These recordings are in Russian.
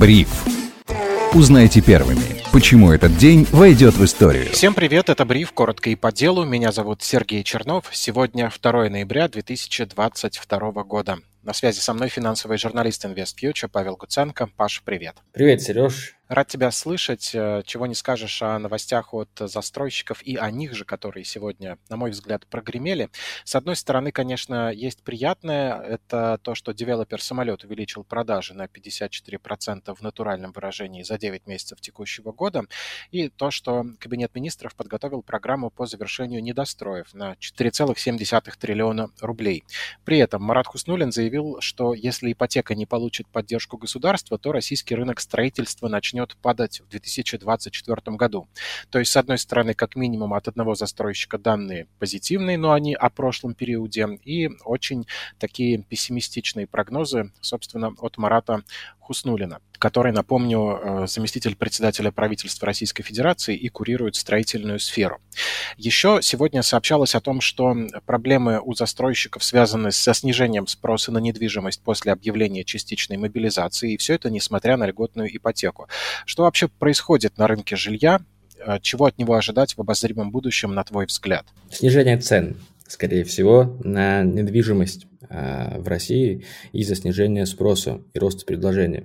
Бриф. Узнайте первыми, почему этот день войдет в историю. Всем привет, это Бриф, коротко и по делу. Меня зовут Сергей Чернов. Сегодня 2 ноября 2022 года. На связи со мной финансовый журналист InvestFuture Павел Гуценко. Паша, привет. Привет, Сереж. Рад тебя слышать. Э, чего не скажешь о новостях от застройщиков и о них же, которые сегодня, на мой взгляд, прогремели. С одной стороны, конечно, есть приятное. Это то, что девелопер самолет увеличил продажи на 54% в натуральном выражении за 9 месяцев текущего года. И то, что Кабинет министров подготовил программу по завершению недостроев на 4,7 триллиона рублей. При этом Марат Хуснулин заявил, что если ипотека не получит поддержку государства, то российский рынок строительства начнет начнет падать в 2024 году. То есть, с одной стороны, как минимум от одного застройщика данные позитивные, но они о прошлом периоде, и очень такие пессимистичные прогнозы, собственно, от Марата Хуснулина, который, напомню, э, заместитель председателя правительства Российской Федерации и курирует строительную сферу. Еще сегодня сообщалось о том, что проблемы у застройщиков связаны со снижением спроса на недвижимость после объявления частичной мобилизации, и все это несмотря на льготную ипотеку. Что вообще происходит на рынке жилья? Э, чего от него ожидать в обозримом будущем, на твой взгляд? Снижение цен, скорее всего, на недвижимость а, в России из-за снижения спроса и роста предложения.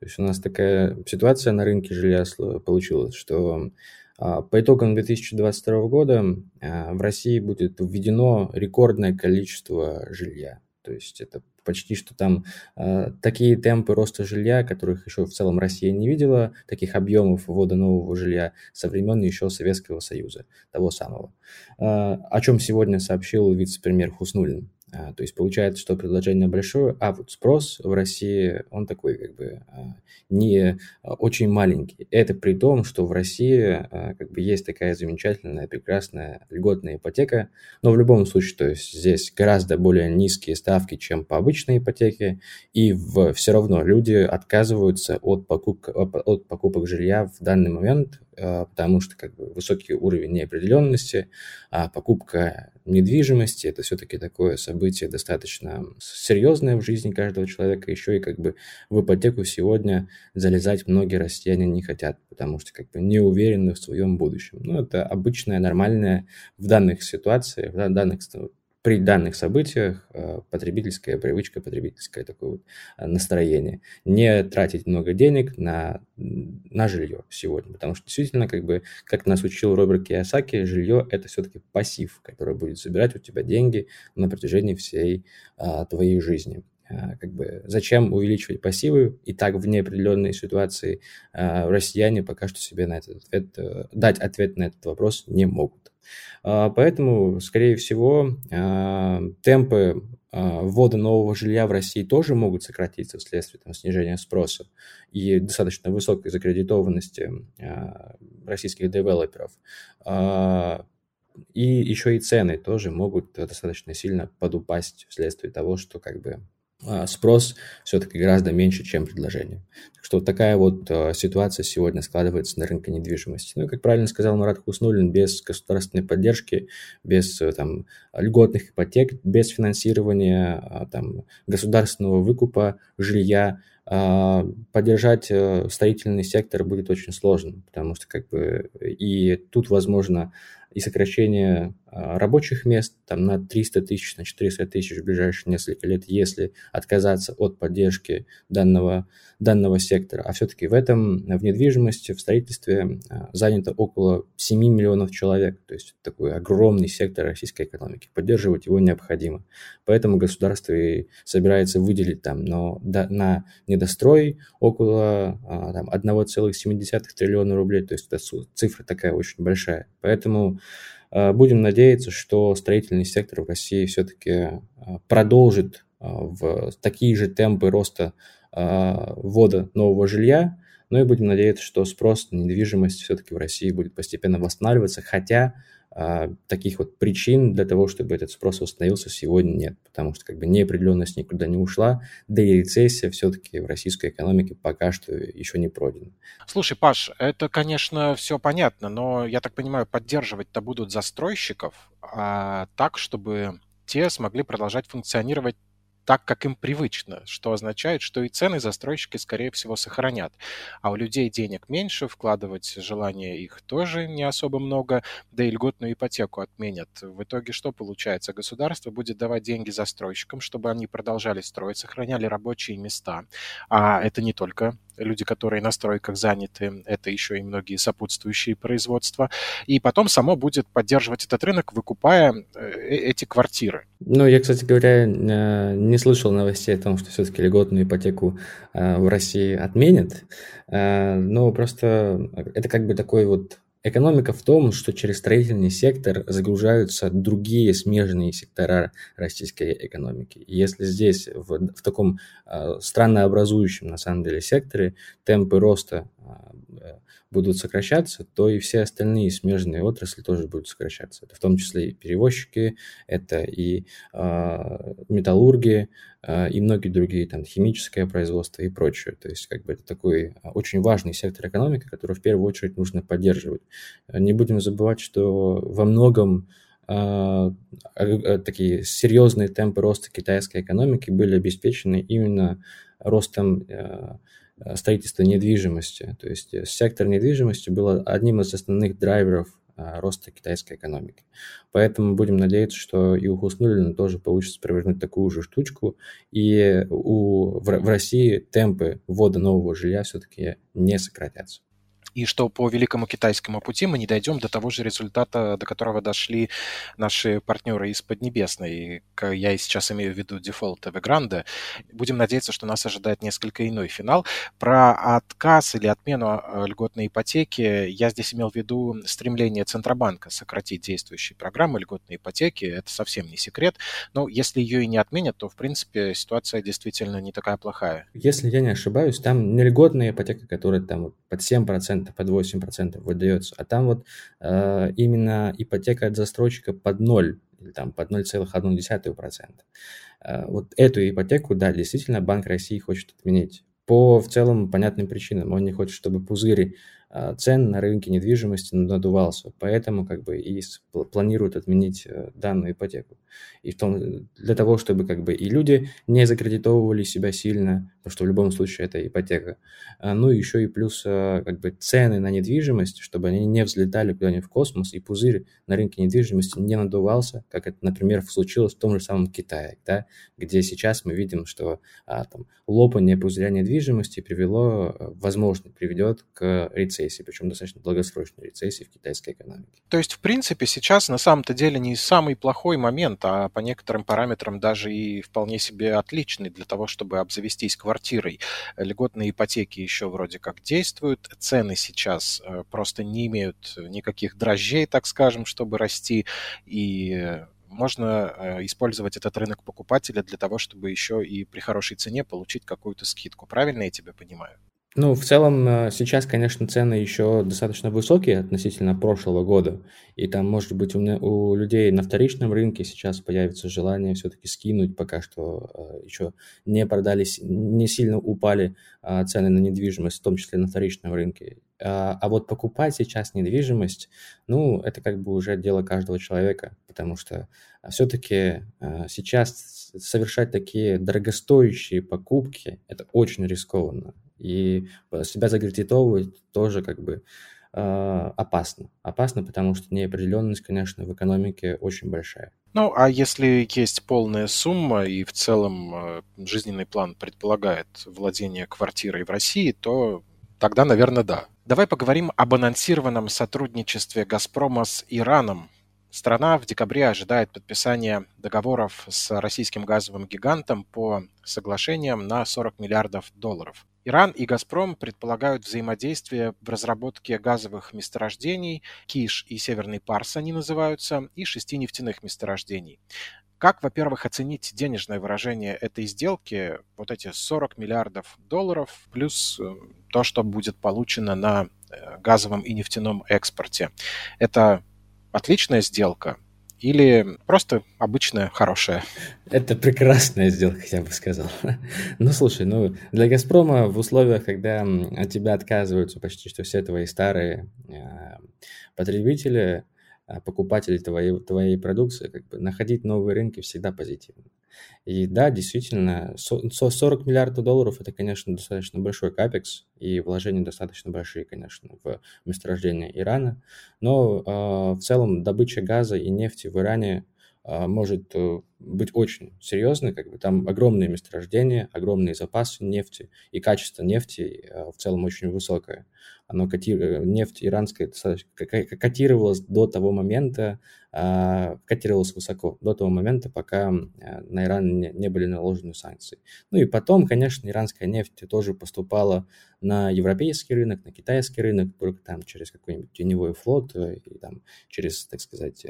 То есть у нас такая ситуация на рынке жилья получилась, что а, по итогам 2022 года а, в России будет введено рекордное количество жилья. То есть это почти что там э, такие темпы роста жилья, которых еще в целом Россия не видела, таких объемов ввода нового жилья со времен еще Советского Союза, того самого. Э, о чем сегодня сообщил вице-премьер Хуснулин. А, то есть получается, что предложение большое, а вот спрос в России, он такой как бы а, не а, очень маленький. Это при том, что в России как бы есть такая замечательная, прекрасная льготная ипотека, но в любом случае, то есть здесь гораздо более низкие ставки, чем по обычной ипотеке, и в, все равно люди отказываются от, покупок, от покупок жилья в данный момент, потому что как бы высокий уровень неопределенности, покупка недвижимости. Это все-таки такое событие достаточно серьезное в жизни каждого человека. Еще и как бы в ипотеку сегодня залезать многие россияне не хотят, потому что как бы не уверены в своем будущем. Ну, это обычная, нормальная в данных ситуациях, в данных при данных событиях э, потребительская привычка, потребительское такое вот э, настроение. Не тратить много денег на, на жилье сегодня, потому что действительно, как бы, как нас учил Роберт Киясаки, жилье – это все-таки пассив, который будет собирать у тебя деньги на протяжении всей а, твоей жизни как бы зачем увеличивать пассивы и так в неопределенной ситуации россияне пока что себе на этот ответ, дать ответ на этот вопрос не могут. А, поэтому, скорее всего, а, темпы а, ввода нового жилья в России тоже могут сократиться вследствие там, снижения спроса и достаточно высокой закредитованности российских девелоперов. И еще и цены тоже могут достаточно сильно подупасть вследствие того, что как бы спрос все-таки гораздо меньше, чем предложение. Так что вот такая вот а, ситуация сегодня складывается на рынке недвижимости. Ну и, как правильно сказал Марат Хуснулин, без государственной поддержки, без э, там, льготных ипотек, без финансирования а, там, государственного выкупа жилья, поддержать э, строительный сектор будет очень сложно, потому что как бы и тут возможно и сокращение а, рабочих мест там, на 300 тысяч, на 400 тысяч в ближайшие несколько лет, если отказаться от поддержки данного, данного сектора. А все-таки в этом, в недвижимости, в строительстве а, занято около 7 миллионов человек. То есть такой огромный сектор российской экономики. Поддерживать его необходимо. Поэтому государство и собирается выделить там но, на недострой около а, там, 1,7 триллиона рублей. То есть это цифра такая очень большая. Поэтому будем надеяться, что строительный сектор в России все-таки э, продолжит э, в такие же темпы роста ввода нового жилья, но и будем надеяться, что спрос на недвижимость все-таки в России будет постепенно восстанавливаться, хотя а, таких вот причин для того, чтобы этот спрос восстановился, сегодня нет, потому что как бы неопределенность никуда не ушла, да и рецессия все-таки в российской экономике пока что еще не пройдена. Слушай, Паш, это, конечно, все понятно, но я так понимаю, поддерживать-то будут застройщиков а, так, чтобы те смогли продолжать функционировать так, как им привычно, что означает, что и цены застройщики, скорее всего, сохранят. А у людей денег меньше, вкладывать желание их тоже не особо много, да и льготную ипотеку отменят. В итоге что получается? Государство будет давать деньги застройщикам, чтобы они продолжали строить, сохраняли рабочие места. А это не только люди, которые на стройках заняты, это еще и многие сопутствующие производства. И потом само будет поддерживать этот рынок, выкупая э, э, эти квартиры. Ну, я, кстати говоря, э, не слышал новостей о том, что все-таки льготную ипотеку в России отменят. Но просто это как бы такой вот Экономика в том, что через строительный сектор загружаются другие смежные сектора российской экономики. И если здесь, в, в таком э, страннообразующем, на самом деле, секторе темпы роста э, будут сокращаться, то и все остальные смежные отрасли тоже будут сокращаться. Это в том числе и перевозчики, это и э, металлурги, э, и многие другие, там, химическое производство и прочее. То есть, как бы это такой очень важный сектор экономики, который в первую очередь нужно поддерживать. Не будем забывать, что во многом такие серьезные темпы роста китайской экономики были обеспечены именно ростом строительства недвижимости. То есть э, сектор недвижимости был одним из основных драйверов э, роста китайской экономики. Поэтому будем надеяться, что и у Хуснулина тоже получится провернуть такую же штучку, и у, в, в России темпы ввода нового жилья все-таки не сократятся и что по Великому Китайскому пути мы не дойдем до того же результата, до которого дошли наши партнеры из Поднебесной. Я и сейчас имею в виду дефолт Эвегранде. Будем надеяться, что нас ожидает несколько иной финал. Про отказ или отмену а, льготной ипотеки я здесь имел в виду стремление Центробанка сократить действующие программы льготной ипотеки. Это совсем не секрет. Но если ее и не отменят, то, в принципе, ситуация действительно не такая плохая. Если я не ошибаюсь, там не льготная ипотека, которая там под 7% под 8% выдается, а там вот э, именно ипотека от застройщика под 0 или там под 0,1%. Э, вот эту ипотеку, да, действительно Банк России хочет отменить. По в целом понятным причинам. Он не хочет, чтобы пузыри цен на рынке недвижимости надувался, поэтому как бы и планируют отменить э, данную ипотеку. И в том, для того, чтобы как бы и люди не закредитовывали себя сильно, потому что в любом случае это ипотека, а, ну и еще и плюс а, как бы цены на недвижимость, чтобы они не взлетали куда-нибудь в космос, и пузырь на рынке недвижимости не надувался, как это, например, случилось в том же самом Китае, да, где сейчас мы видим, что а, там лопание пузыря недвижимости привело, возможно, приведет к рецессии рецессии, причем достаточно долгосрочной рецессии в китайской экономике. То есть, в принципе, сейчас на самом-то деле не самый плохой момент, а по некоторым параметрам даже и вполне себе отличный для того, чтобы обзавестись квартирой. Льготные ипотеки еще вроде как действуют, цены сейчас э, просто не имеют никаких дрожжей, так скажем, чтобы расти, и можно э, использовать этот рынок покупателя для того, чтобы еще и при хорошей цене получить какую-то скидку. Правильно я тебя понимаю? Ну, в целом, э, сейчас, конечно, цены еще достаточно высокие относительно прошлого года. И там, может быть, у, меня, у людей на вторичном рынке сейчас появится желание все-таки скинуть, пока что э, еще не продались, не сильно упали а, цены на недвижимость, в том числе на вторичном рынке. А, а вот покупать сейчас недвижимость, ну, это как бы уже дело каждого человека, потому что все-таки э, сейчас совершать такие дорогостоящие покупки, это очень рискованно. И себя заградитовывать тоже как бы э, опасно. Опасно, потому что неопределенность, конечно, в экономике очень большая. Ну, а если есть полная сумма и в целом э, жизненный план предполагает владение квартирой в России, то тогда, наверное, да. Давай поговорим об анонсированном сотрудничестве «Газпрома» с Ираном. Страна в декабре ожидает подписания договоров с российским газовым гигантом по соглашениям на 40 миллиардов долларов. Иран и «Газпром» предполагают взаимодействие в разработке газовых месторождений, Киш и Северный Парс они называются, и шести нефтяных месторождений. Как, во-первых, оценить денежное выражение этой сделки, вот эти 40 миллиардов долларов, плюс э, то, что будет получено на э, газовом и нефтяном экспорте? Это отличная сделка, или просто обычная, хорошая? Это прекрасная сделка, я бы сказал. Ну, слушай, ну, для «Газпрома» в условиях, когда от тебя отказываются почти что все твои старые а, потребители, а, покупатели твоей, твоей продукции, как бы находить новые рынки всегда позитивно. И да, действительно, 40 миллиардов долларов – это, конечно, достаточно большой капекс, и вложения достаточно большие, конечно, в месторождение Ирана. Но э, в целом добыча газа и нефти в Иране – а, может э, быть очень серьезный, как бы там огромные месторождения, огромные запасы нефти, и качество нефти э, в целом очень высокое. Оно котирует, нефть иранская котировалась до того момента, а, котировалась высоко, до того момента, пока э, на Иран не, не были наложены санкции. Ну и потом, конечно, иранская нефть тоже поступала на европейский рынок, на китайский рынок, только там через какой-нибудь теневой флот, и там через, так сказать,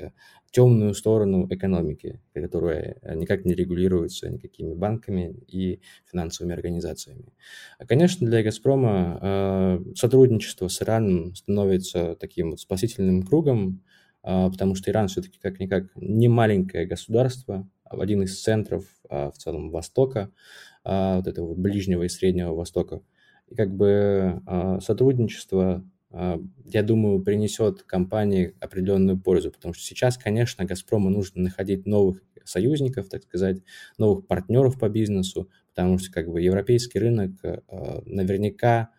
темную сторону экономики, которая никак не регулируется никакими банками и финансовыми организациями. Конечно, для «Газпрома» э, сотрудничество с Ираном становится таким вот спасительным кругом, э, потому что Иран все-таки как-никак не маленькое государство, а один из центров э, в целом Востока, вот этого Ближнего и Среднего Востока. И как бы сотрудничество а, я думаю, принесет компании определенную пользу, потому что сейчас, конечно, «Газпрому» нужно находить новых союзников, так сказать, новых партнеров по бизнесу, потому что как бы европейский рынок а, наверняка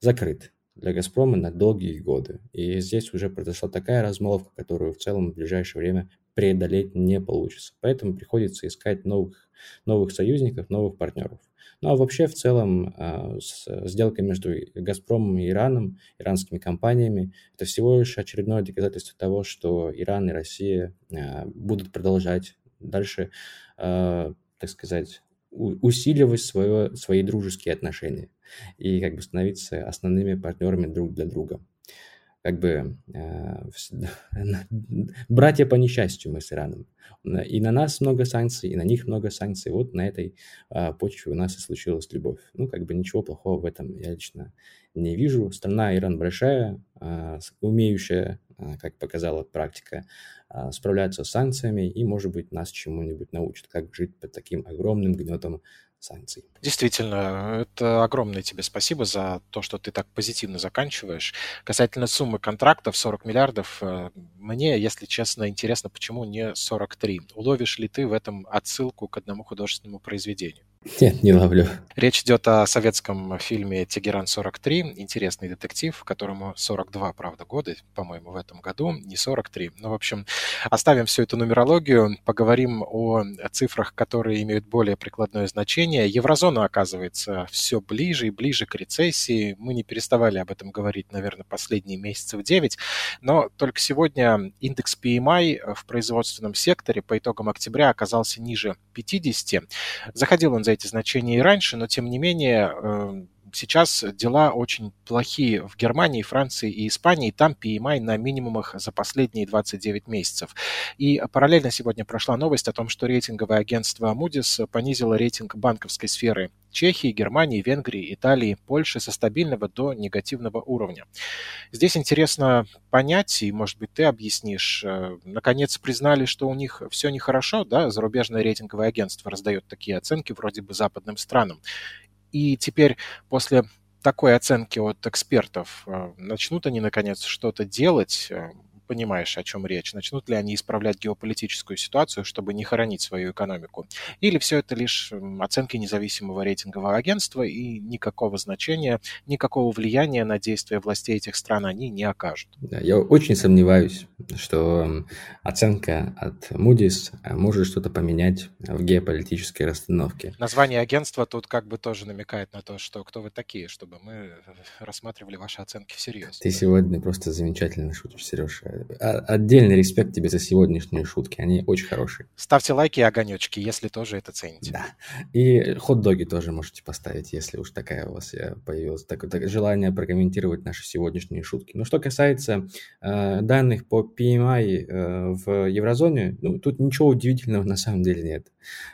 закрыт для «Газпрома» на долгие годы. И здесь уже произошла такая размолвка, которую в целом в ближайшее время преодолеть не получится. Поэтому приходится искать новых, новых союзников, новых партнеров. Ну а вообще в целом а, сделка между «Газпромом» и Ираном, иранскими компаниями, это всего лишь очередное доказательство того, что Иран и Россия а, будут продолжать дальше, а, так сказать, усиливать свое, свои дружеские отношения и как бы становиться основными партнерами друг для друга как бы э, братья по несчастью мы с Ираном. И на нас много санкций, и на них много санкций. Вот на этой э, почве у нас и случилась любовь. Ну, как бы ничего плохого в этом я лично не вижу. Страна Иран большая, э, умеющая, э, как показала практика, э, справляться с санкциями и, может быть, нас чему-нибудь научит, как жить под таким огромным гнетом санкций. Действительно, это огромное тебе спасибо за то, что ты так позитивно заканчиваешь. Касательно суммы контрактов 40 миллиардов, э, мне, если честно, интересно, почему не 43. Уловишь ли ты в этом отсылку к одному художественному произведению? Нет, не ловлю. Речь идет о советском фильме «Тегеран-43». Интересный детектив, которому 42, правда, года, по-моему, в этом году, не 43. Ну, в общем, оставим всю эту нумерологию, поговорим о цифрах, которые имеют более прикладное значение. Еврозона, оказывается, все ближе и ближе к рецессии. Мы не переставали об этом говорить, наверное, последние месяцев 9, но только сегодня индекс PMI в производственном секторе по итогам октября оказался ниже 50. Заходил он за эти значения и раньше, но тем не менее эм, сейчас дела очень плохие в Германии, Франции и Испании. Там PMI на минимумах за последние 29 месяцев. И параллельно сегодня прошла новость о том, что рейтинговое агентство Moody's понизило рейтинг банковской сферы Чехии, Германии, Венгрии, Италии, Польши со стабильного до негативного уровня. Здесь интересно понять, и, может быть, ты объяснишь, э, наконец признали, что у них все нехорошо, да, зарубежное рейтинговое агентство раздает такие оценки вроде бы западным странам. И теперь после такой оценки от экспертов э, начнут они, наконец, что-то делать, э, понимаешь, о чем речь. Начнут ли они исправлять геополитическую ситуацию, чтобы не хоронить свою экономику? Или все это лишь оценки независимого рейтингового агентства и никакого значения, никакого влияния на действия властей этих стран они не окажут? Да, я очень сомневаюсь, что оценка от Moody's э, может что-то поменять в геополитической расстановке. Название агентства тут как бы тоже намекает на то, что кто вы такие, чтобы мы рассматривали ваши оценки всерьез. Ты сегодня просто замечательно шутишь, Сереж. А, отдельный респект тебе за сегодняшние шутки, они очень хорошие. Ставьте лайки и огонечки, если тоже это цените. Да. И хот-доги тоже можете поставить, если уж такая у вас э, появилась так, так, желание прокомментировать наши сегодняшние шутки. Но что касается э, данных по PMI э, в еврозоне, ну, тут ничего удивительного на самом деле нет.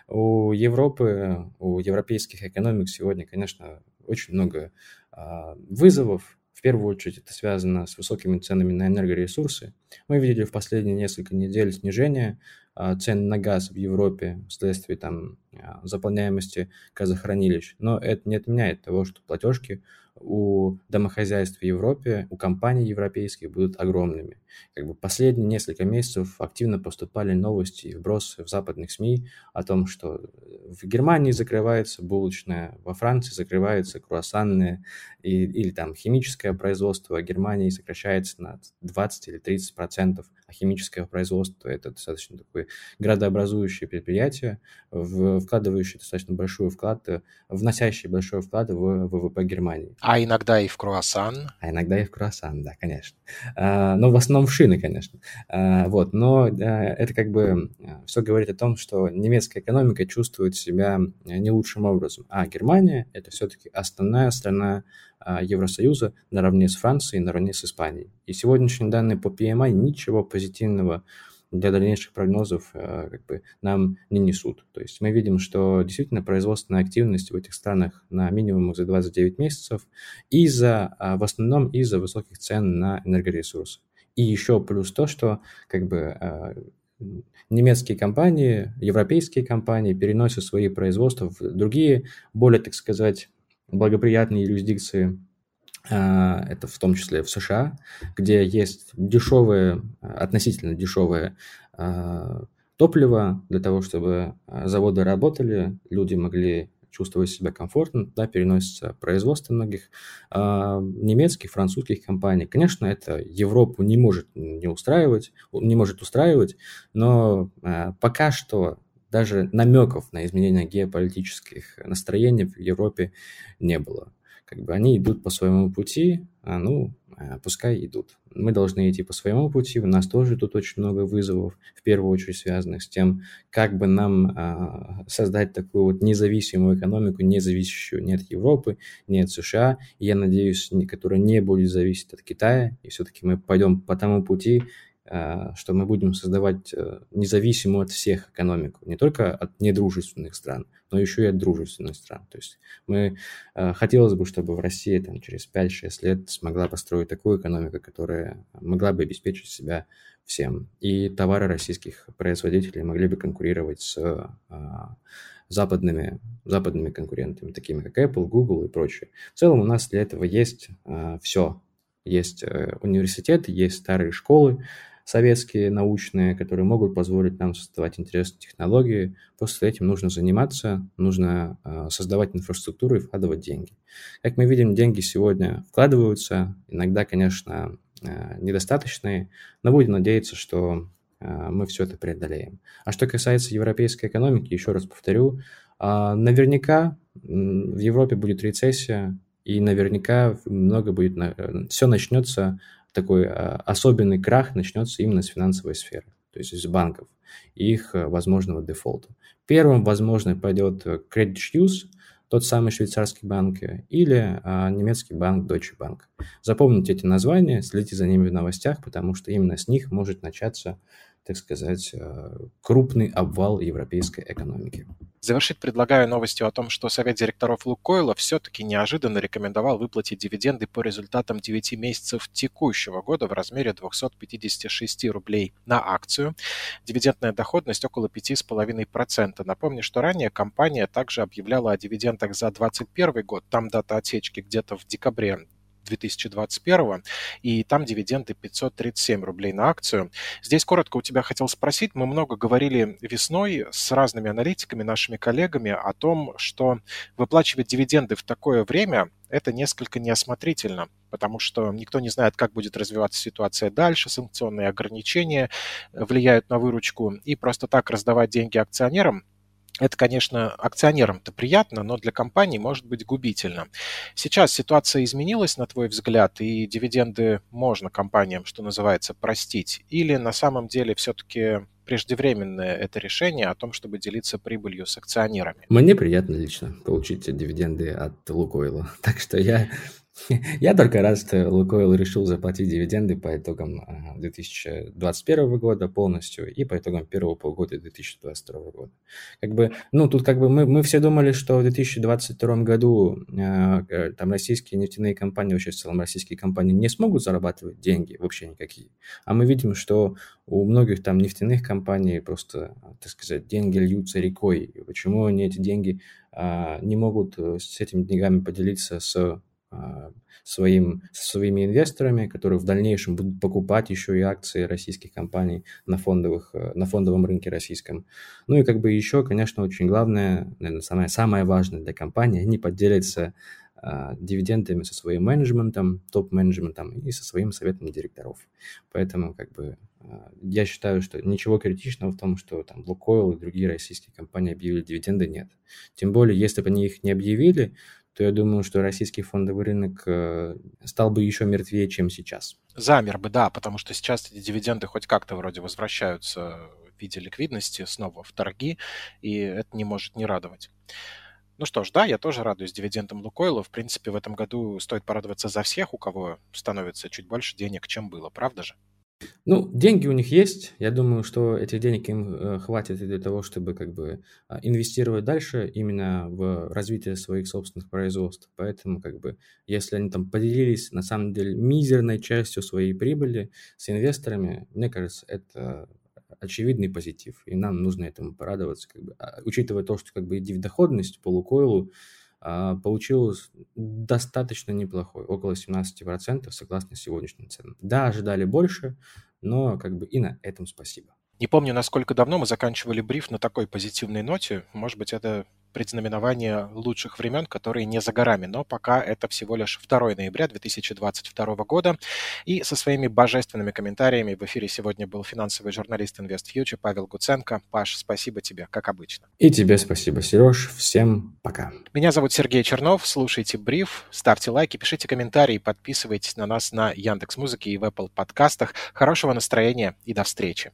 У Европы, у европейских экономик сегодня, конечно, очень много э, вызовов, в первую очередь это связано с высокими ценами на энергоресурсы. Мы видели в последние несколько недель снижение а, цен на газ в Европе вследствие там заполняемости газохранилищ. Но это не отменяет того, что платежки у домохозяйств в Европе, у компаний европейских будут огромными. Как бы последние несколько месяцев активно поступали новости и вбросы в западных СМИ о том, что в Германии закрывается булочная, во Франции закрывается круассанное и, или там химическое производство, в Германии сокращается на 20 или 30 процентов, а химическое производство это достаточно такое градообразующее предприятие, в, вкладывающее достаточно большой вклад, вносящее большой вклад в ВВП Германии. А иногда и в круассан. А иногда и в круассан, да, конечно. А, но в основном в шины, конечно. А, вот, но это как бы все говорит о том, что немецкая экономика чувствует себя не лучшим образом, а Германия – это все-таки основная страна Евросоюза наравне с Францией, наравне с Испанией. И сегодняшние данные по PMI ничего позитивного для дальнейших прогнозов э, как бы, нам не несут. То есть мы видим, что действительно производственная активность в этих странах на минимумах за 29 месяцев из-за, а, в основном из-за высоких цен на энергоресурсы. И еще плюс то, что как бы а, немецкие компании, европейские компании переносят свои производства в другие, более, так сказать, благоприятные юрисдикции это в том числе в США, где есть дешевое, относительно дешевое а, топливо для того, чтобы а, заводы работали, люди могли чувствовать себя комфортно, да, переносится производство многих немецких, французских компаний. Конечно, это Европу не может не устраивать, не может устраивать, но пока что даже намеков на изменение геополитических настроений в Европе не было как бы они идут по своему пути, а, ну, а, пускай идут. Мы должны идти по своему пути, у нас тоже тут очень много вызовов, в первую очередь связанных с тем, как бы нам а, создать такую вот независимую экономику, не зависящую ни от Европы, ни от США, я надеюсь, которая не будет зависеть от Китая, и все-таки мы пойдем по тому пути, что мы будем создавать э, независимую от всех экономику, не только от недружественных стран, но еще и от дружественных стран. То есть мы э, хотелось бы, чтобы в России там, через 5-6 лет смогла построить такую экономику, которая могла бы обеспечить себя всем. И товары российских производителей могли бы конкурировать с а, западными, западными конкурентами, такими как Apple, Google и прочее. В целом у нас для этого есть все. Есть э, университеты, есть старые школы, советские научные, которые могут позволить нам создавать интересные технологии. После этим нужно заниматься, нужно э, создавать инфраструктуру и вкладывать деньги. Как мы видим, деньги сегодня вкладываются, иногда, конечно, э, недостаточные, но будем надеяться, что э, мы все это преодолеем. А что касается европейской экономики, еще раз повторю, наверняка в Европе будет рецессия, и наверняка много будет, все начнется такой а, особенный крах начнется именно с финансовой сферы, то есть из банков и их э, возможного дефолта. Первым, возможно, пойдет э, Credit Suisse, тот самый швейцарский банк, или а, немецкий банк Deutsche Bank. Запомните эти названия, следите за ними в новостях, потому что именно с них может начаться так сказать, э, крупный обвал европейской экономики. Завершить предлагаю новостью о том, что Совет директоров Лукойла все-таки неожиданно рекомендовал выплатить дивиденды по результатам 9 месяцев текущего года в размере 256 рублей на акцию. Дивидендная доходность около 5,5%. Напомню, что ранее компания также объявляла о дивидендах за 2021 год. Там дата отсечки где-то в декабре 2021, и там дивиденды 537 рублей на акцию. Здесь коротко у тебя хотел спросить, мы много говорили весной с разными аналитиками, нашими коллегами о том, что выплачивать дивиденды в такое время это несколько неосмотрительно, потому что никто не знает, как будет развиваться ситуация дальше, санкционные ограничения влияют на выручку, и просто так раздавать деньги акционерам это, конечно, акционерам-то приятно, но для компании может быть губительно. Сейчас ситуация изменилась, на твой взгляд, и дивиденды можно компаниям, что называется, простить? Или на самом деле все-таки преждевременное это решение о том, чтобы делиться прибылью с акционерами? Мне приятно лично получить дивиденды от Лукойла. Так что я Я только рад, что Лукойл решил заплатить дивиденды по итогам 2021 года полностью и по итогам первого полугодия 2022 года. Как бы, ну, тут как бы мы, мы все думали, что в 2022 году э, там российские нефтяные компании, вообще в целом российские компании не смогут зарабатывать деньги вообще никакие. А мы видим, что у многих там нефтяных компаний просто, так сказать, деньги льются рекой. Почему они эти деньги а, не могут э, с этими деньгами поделиться с а, своим, со своими инвесторами, которые в дальнейшем будут покупать еще и акции российских компаний на, фондовых, э, на фондовом рынке российском. Ну и как бы еще, конечно, очень главное, наверное, самое, самое важное для компании, они поделятся а, дивидендами со своим менеджментом, топ-менеджментом и со своим советом директоров. Поэтому как бы а, я считаю, что ничего критичного в том, что там Лукойл и другие российские компании объявили дивиденды, нет. Тем более, если бы они их не объявили, то я думаю, что российский фондовый рынок э, стал бы еще мертвее, чем сейчас. Замер бы, да, потому что сейчас эти дивиденды хоть как-то вроде возвращаются в виде ликвидности снова в торги, и это не может не радовать. Ну что ж, да, я тоже радуюсь дивидендам Лукойла. В принципе, в этом году стоит порадоваться за всех, у кого становится чуть больше денег, чем было, правда же? Ну, деньги у них есть. Я думаю, что этих денег им э, хватит для того, чтобы как бы а, инвестировать дальше именно в развитие своих собственных производств. Поэтому как бы если они там поделились на самом деле мизерной частью своей прибыли с инвесторами, мне кажется, это очевидный позитив, и нам нужно этому порадоваться, как бы, а, учитывая то, что как бы доходность по Лукойлу а, получилось достаточно неплохой, около 17% согласно сегодняшним ценам. Да, ожидали больше, но как бы и на этом спасибо. Не помню, насколько давно мы заканчивали бриф на такой позитивной ноте. Может быть, это предзнаменование лучших времен, которые не за горами. Но пока это всего лишь 2 ноября 2022 года. И со своими божественными комментариями в эфире сегодня был финансовый журналист InvestFuture Павел Гуценко. Паш, спасибо тебе, как обычно. И тебе спасибо, Сереж. Всем пока. Меня зовут Сергей Чернов. Слушайте бриф, ставьте лайки, пишите комментарии, подписывайтесь на нас на Яндекс Музыке и в Apple подкастах. Хорошего настроения и до встречи.